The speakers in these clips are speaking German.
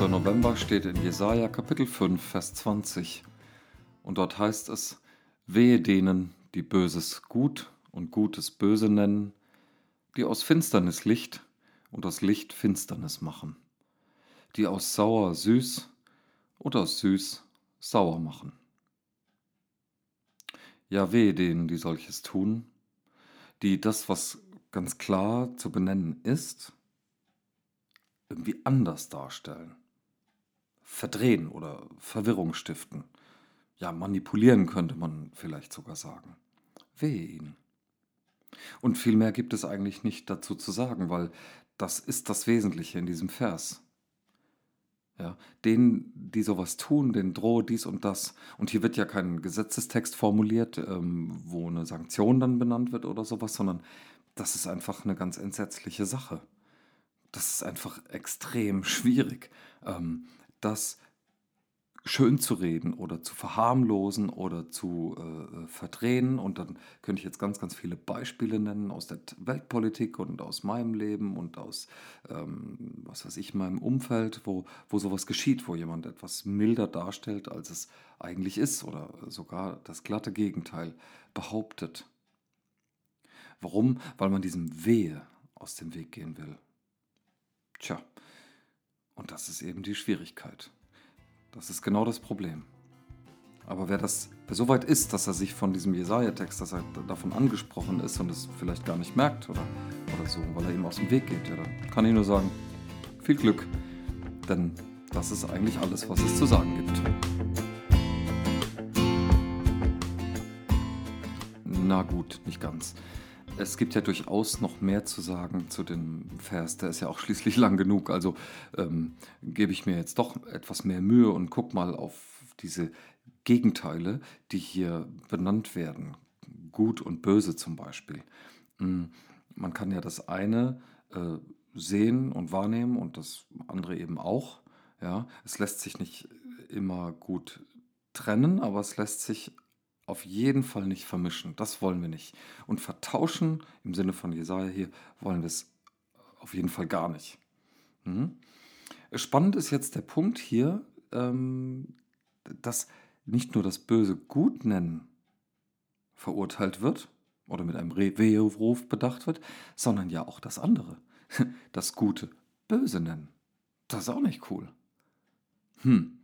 Für November steht in Jesaja Kapitel 5, Vers 20. Und dort heißt es: Wehe denen, die Böses gut und Gutes böse nennen, die aus Finsternis Licht und aus Licht Finsternis machen, die aus sauer süß und aus süß sauer machen. Ja, wehe denen, die solches tun, die das, was ganz klar zu benennen ist, irgendwie anders darstellen. Verdrehen oder Verwirrung stiften. Ja, manipulieren könnte man vielleicht sogar sagen. Wehe ihnen. Und viel mehr gibt es eigentlich nicht dazu zu sagen, weil das ist das Wesentliche in diesem Vers. Ja, denen, die sowas tun, denen drohe dies und das. Und hier wird ja kein Gesetzestext formuliert, ähm, wo eine Sanktion dann benannt wird oder sowas, sondern das ist einfach eine ganz entsetzliche Sache das ist einfach extrem schwierig, ähm, das schön zu reden oder zu verharmlosen oder zu äh, verdrehen. Und dann könnte ich jetzt ganz, ganz viele Beispiele nennen aus der Weltpolitik und aus meinem Leben und aus, ähm, was weiß ich, meinem Umfeld, wo, wo sowas geschieht, wo jemand etwas milder darstellt, als es eigentlich ist oder sogar das glatte Gegenteil behauptet. Warum? Weil man diesem Wehe aus dem Weg gehen will. Tja, und das ist eben die Schwierigkeit. Das ist genau das Problem. Aber wer das wer so weit ist, dass er sich von diesem Jesaja-Text, dass er davon angesprochen ist und es vielleicht gar nicht merkt oder, oder so, weil er ihm aus dem Weg geht, ja, dann kann ich nur sagen, viel Glück, denn das ist eigentlich alles, was es zu sagen gibt. Na gut, nicht ganz es gibt ja durchaus noch mehr zu sagen zu dem Vers. Der ist ja auch schließlich lang genug. Also ähm, gebe ich mir jetzt doch etwas mehr Mühe und guck mal auf diese Gegenteile, die hier benannt werden. Gut und böse zum Beispiel. Hm, man kann ja das eine äh, sehen und wahrnehmen und das andere eben auch. Ja, es lässt sich nicht immer gut trennen, aber es lässt sich auf jeden Fall nicht vermischen. Das wollen wir nicht. Und vertauschen, im Sinne von Jesaja hier, wollen wir es auf jeden Fall gar nicht. Mhm. Spannend ist jetzt der Punkt hier, ähm, dass nicht nur das böse Gut nennen verurteilt wird oder mit einem Weheruf bedacht wird, sondern ja auch das andere, das Gute böse nennen. Das ist auch nicht cool. Hm.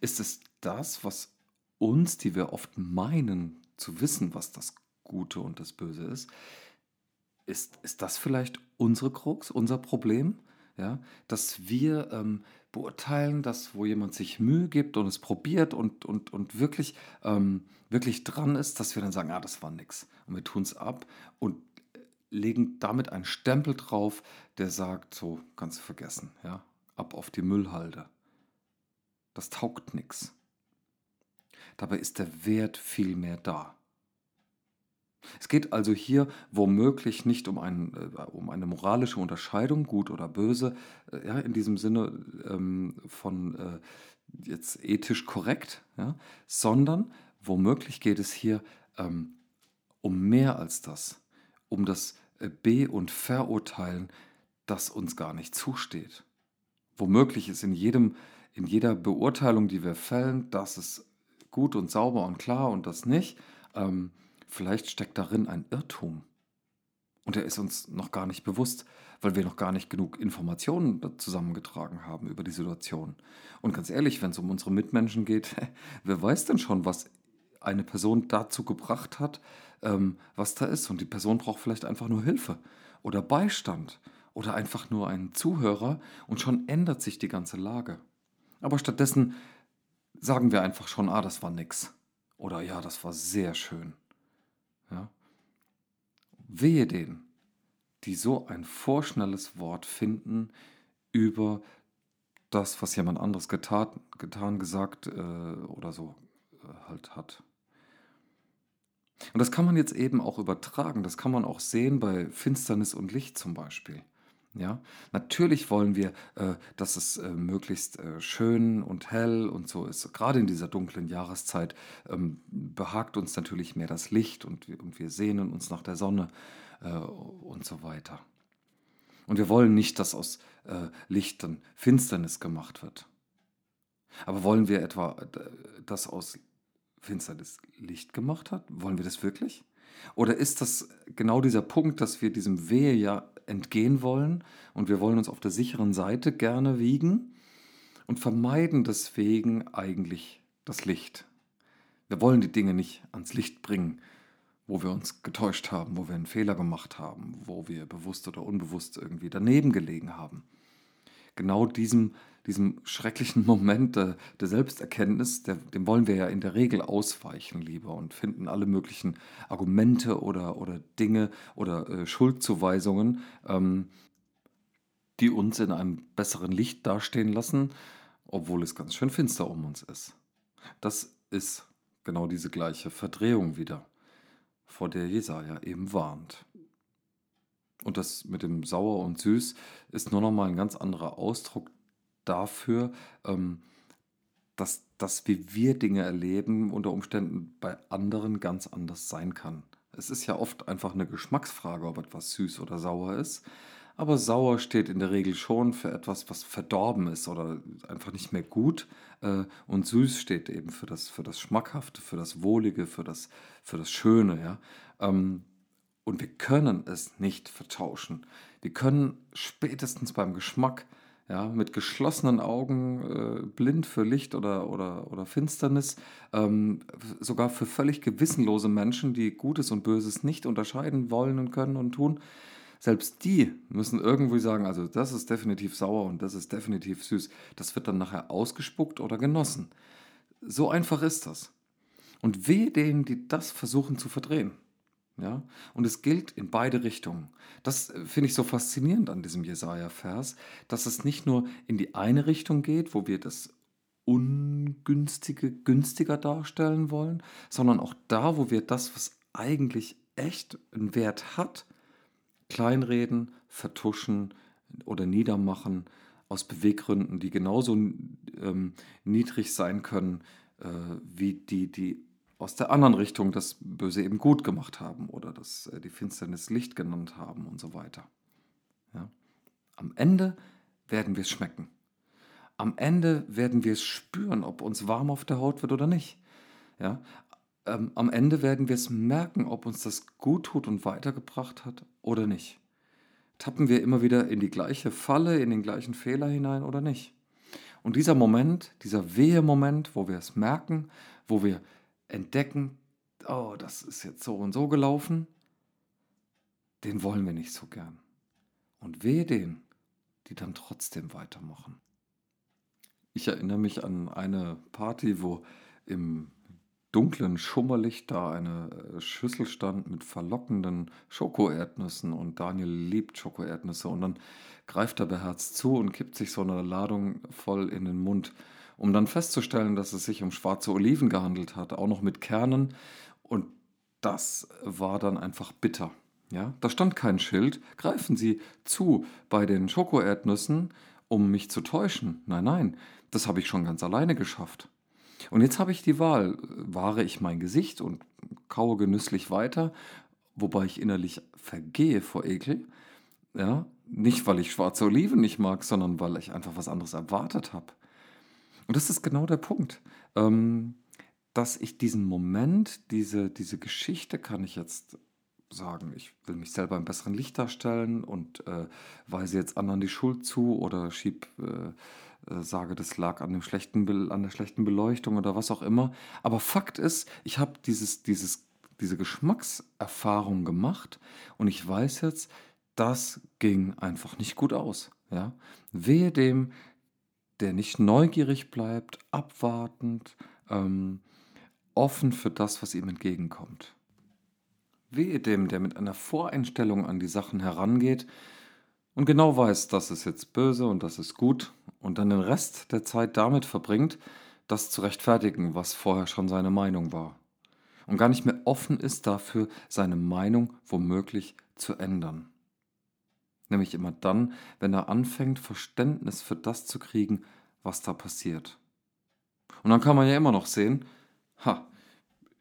Ist es das, was uns, die wir oft meinen zu wissen, was das Gute und das Böse ist, ist, ist das vielleicht unsere Krux, unser Problem? Ja, dass wir ähm, beurteilen, dass wo jemand sich Mühe gibt und es probiert und, und, und wirklich, ähm, wirklich dran ist, dass wir dann sagen, ah, das war nix. Und wir tun es ab und legen damit einen Stempel drauf, der sagt, so, kannst du vergessen, ja, ab auf die Müllhalde. Das taugt nichts. Dabei ist der Wert viel mehr da. Es geht also hier womöglich nicht um, ein, äh, um eine moralische Unterscheidung, gut oder böse, äh, ja, in diesem Sinne ähm, von äh, jetzt ethisch korrekt, ja, sondern womöglich geht es hier ähm, um mehr als das, um das äh, Be- und Verurteilen, das uns gar nicht zusteht. Womöglich ist in, jedem, in jeder Beurteilung, die wir fällen, dass es gut und sauber und klar und das nicht. Ähm, vielleicht steckt darin ein Irrtum. Und er ist uns noch gar nicht bewusst, weil wir noch gar nicht genug Informationen zusammengetragen haben über die Situation. Und ganz ehrlich, wenn es um unsere Mitmenschen geht, wer weiß denn schon, was eine Person dazu gebracht hat, ähm, was da ist. Und die Person braucht vielleicht einfach nur Hilfe oder Beistand oder einfach nur einen Zuhörer und schon ändert sich die ganze Lage. Aber stattdessen sagen wir einfach schon, ah, das war nix. Oder ja, das war sehr schön. Ja? Wehe denen, die so ein vorschnelles Wort finden über das, was jemand anderes getan, getan gesagt äh, oder so äh, halt hat. Und das kann man jetzt eben auch übertragen. Das kann man auch sehen bei Finsternis und Licht zum Beispiel. Ja, natürlich wollen wir, äh, dass es äh, möglichst äh, schön und hell und so ist. Gerade in dieser dunklen Jahreszeit ähm, behagt uns natürlich mehr das Licht und wir, und wir sehnen uns nach der Sonne äh, und so weiter. Und wir wollen nicht, dass aus äh, Licht dann Finsternis gemacht wird. Aber wollen wir etwa, äh, dass aus Finsternis Licht gemacht hat? Wollen wir das wirklich? Oder ist das genau dieser Punkt, dass wir diesem Wehe ja entgehen wollen und wir wollen uns auf der sicheren Seite gerne wiegen und vermeiden deswegen eigentlich das Licht? Wir wollen die Dinge nicht ans Licht bringen, wo wir uns getäuscht haben, wo wir einen Fehler gemacht haben, wo wir bewusst oder unbewusst irgendwie daneben gelegen haben. Genau diesem diesem schrecklichen Moment der, der Selbsterkenntnis, der, dem wollen wir ja in der Regel ausweichen lieber und finden alle möglichen Argumente oder, oder Dinge oder äh, Schuldzuweisungen, ähm, die uns in einem besseren Licht dastehen lassen, obwohl es ganz schön finster um uns ist. Das ist genau diese gleiche Verdrehung wieder, vor der Jesaja eben warnt. Und das mit dem Sauer und Süß ist nur noch mal ein ganz anderer Ausdruck dafür, ähm, dass das, wie wir Dinge erleben, unter Umständen bei anderen ganz anders sein kann. Es ist ja oft einfach eine Geschmacksfrage, ob etwas süß oder sauer ist. Aber sauer steht in der Regel schon für etwas, was verdorben ist oder einfach nicht mehr gut. Äh, und süß steht eben für das, für das Schmackhafte, für das Wohlige, für das, für das Schöne. Ja? Ähm, und wir können es nicht vertauschen. Wir können spätestens beim Geschmack ja, mit geschlossenen Augen, äh, blind für Licht oder, oder, oder Finsternis, ähm, sogar für völlig gewissenlose Menschen, die Gutes und Böses nicht unterscheiden wollen und können und tun. Selbst die müssen irgendwie sagen, also das ist definitiv sauer und das ist definitiv süß. Das wird dann nachher ausgespuckt oder genossen. So einfach ist das. Und wehe denen, die das versuchen zu verdrehen. Ja? Und es gilt in beide Richtungen. Das äh, finde ich so faszinierend an diesem Jesaja-Vers, dass es nicht nur in die eine Richtung geht, wo wir das Ungünstige günstiger darstellen wollen, sondern auch da, wo wir das, was eigentlich echt einen Wert hat, kleinreden, vertuschen oder niedermachen, aus Beweggründen, die genauso ähm, niedrig sein können äh, wie die, die aus der anderen Richtung das Böse eben gut gemacht haben oder das, äh, die Finsternis Licht genannt haben und so weiter. Ja? Am Ende werden wir es schmecken. Am Ende werden wir es spüren, ob uns warm auf der Haut wird oder nicht. Ja? Ähm, am Ende werden wir es merken, ob uns das gut tut und weitergebracht hat oder nicht. Tappen wir immer wieder in die gleiche Falle, in den gleichen Fehler hinein oder nicht. Und dieser Moment, dieser Wehe-Moment, wo wir es merken, wo wir entdecken, oh, das ist jetzt so und so gelaufen, den wollen wir nicht so gern. Und wehe denen, die dann trotzdem weitermachen. Ich erinnere mich an eine Party, wo im dunklen Schummerlicht da eine äh, Schüssel stand mit verlockenden Schokoerdnüssen und Daniel liebt Schokoerdnüsse und dann greift er beherzt zu und kippt sich so eine Ladung voll in den Mund um dann festzustellen, dass es sich um schwarze Oliven gehandelt hat, auch noch mit Kernen. Und das war dann einfach bitter. Ja, da stand kein Schild, greifen Sie zu bei den Schokoerdnüssen, um mich zu täuschen. Nein, nein, das habe ich schon ganz alleine geschafft. Und jetzt habe ich die Wahl, wahre ich mein Gesicht und kaue genüsslich weiter, wobei ich innerlich vergehe vor Ekel. Ja, nicht weil ich schwarze Oliven nicht mag, sondern weil ich einfach was anderes erwartet habe. Und das ist genau der Punkt, ähm, dass ich diesen Moment, diese, diese Geschichte kann ich jetzt sagen, ich will mich selber im besseren Licht darstellen und äh, weise jetzt anderen die Schuld zu oder schieb, äh, äh, sage, das lag an, dem schlechten, an der schlechten Beleuchtung oder was auch immer. Aber Fakt ist, ich habe dieses, dieses, diese Geschmackserfahrung gemacht und ich weiß jetzt, das ging einfach nicht gut aus. Ja? Wehe dem, der nicht neugierig bleibt, abwartend, ähm, offen für das, was ihm entgegenkommt. Wehe dem, der mit einer Voreinstellung an die Sachen herangeht und genau weiß, das ist jetzt böse und das ist gut und dann den Rest der Zeit damit verbringt, das zu rechtfertigen, was vorher schon seine Meinung war. Und gar nicht mehr offen ist dafür, seine Meinung womöglich zu ändern. Nämlich immer dann, wenn er anfängt, Verständnis für das zu kriegen, was da passiert. Und dann kann man ja immer noch sehen, ha,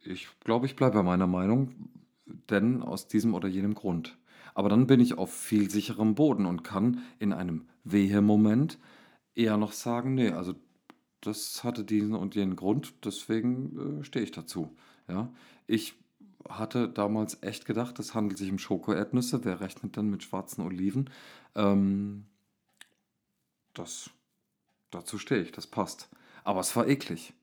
ich glaube, ich bleibe bei meiner Meinung, denn aus diesem oder jenem Grund. Aber dann bin ich auf viel sicherem Boden und kann in einem Wehe-Moment eher noch sagen, nee, also das hatte diesen und jenen Grund, deswegen äh, stehe ich dazu. Ja, ich hatte damals echt gedacht, es handelt sich um Schokoerdnüsse. Wer rechnet dann mit schwarzen Oliven? Ähm, das, dazu stehe ich, das passt. Aber es war eklig.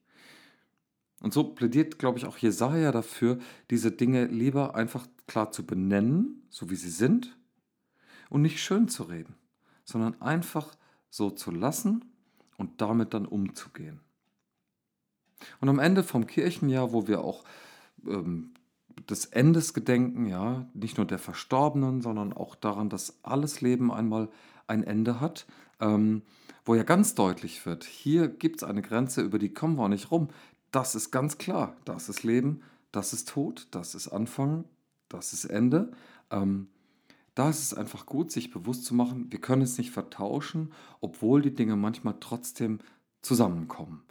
Und so plädiert, glaube ich, auch Jesaja dafür, diese Dinge lieber einfach klar zu benennen, so wie sie sind, und nicht schön zu reden, sondern einfach so zu lassen und damit dann umzugehen. Und am Ende vom Kirchenjahr, wo wir auch ähm, des Endes gedenken, ja, nicht nur der Verstorbenen, sondern auch daran, dass alles Leben einmal ein Ende hat, ähm, wo ja ganz deutlich wird, hier gibt es eine Grenze, über die kommen wir nicht rum. Das ist ganz klar. Das ist Leben, das ist Tod, das ist Anfang, das ist Ende. Ähm, da ist es einfach gut, sich bewusst zu machen, wir können es nicht vertauschen, obwohl die Dinge manchmal trotzdem zusammenkommen.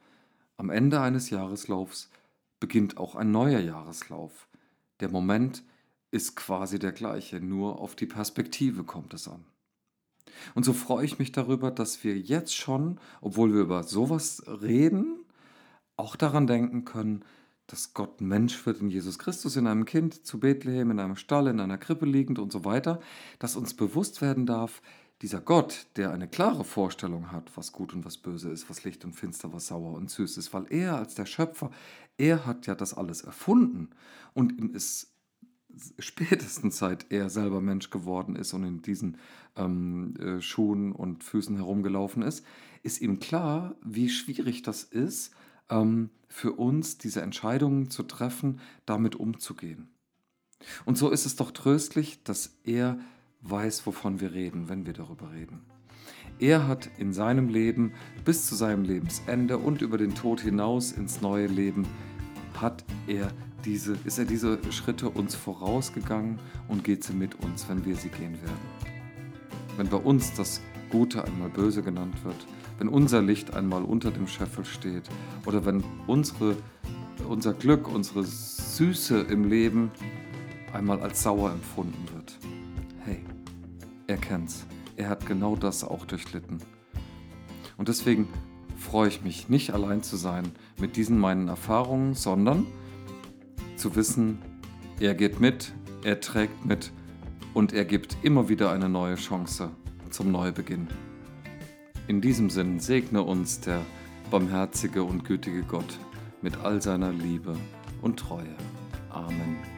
Am Ende eines Jahreslaufs beginnt auch ein neuer Jahreslauf. Der Moment ist quasi der gleiche, nur auf die Perspektive kommt es an. Und so freue ich mich darüber, dass wir jetzt schon, obwohl wir über sowas reden, auch daran denken können, dass Gott Mensch wird in Jesus Christus, in einem Kind zu Bethlehem, in einem Stall, in einer Krippe liegend und so weiter, dass uns bewusst werden darf, dieser Gott, der eine klare Vorstellung hat, was gut und was böse ist, was Licht und finster, was sauer und süß ist, weil er als der Schöpfer, er hat ja das alles erfunden und ihm ist spätestens seit er selber Mensch geworden ist und in diesen ähm, äh, Schuhen und Füßen herumgelaufen ist, ist ihm klar, wie schwierig das ist, ähm, für uns diese Entscheidungen zu treffen, damit umzugehen. Und so ist es doch tröstlich, dass er weiß, wovon wir reden, wenn wir darüber reden. Er hat in seinem Leben bis zu seinem Lebensende und über den Tod hinaus ins neue Leben hat er diese, ist er diese Schritte uns vorausgegangen und geht sie mit uns, wenn wir sie gehen werden. Wenn bei uns das Gute einmal böse genannt wird, wenn unser Licht einmal unter dem Scheffel steht oder wenn unsere, unser Glück, unsere Süße im Leben einmal als sauer empfunden wird. Hey, er kennt's. Er hat genau das auch durchlitten. Und deswegen freue ich mich, nicht allein zu sein mit diesen meinen Erfahrungen, sondern zu wissen, er geht mit, er trägt mit und er gibt immer wieder eine neue Chance zum Neubeginn. In diesem Sinn segne uns der barmherzige und gütige Gott mit all seiner Liebe und Treue. Amen.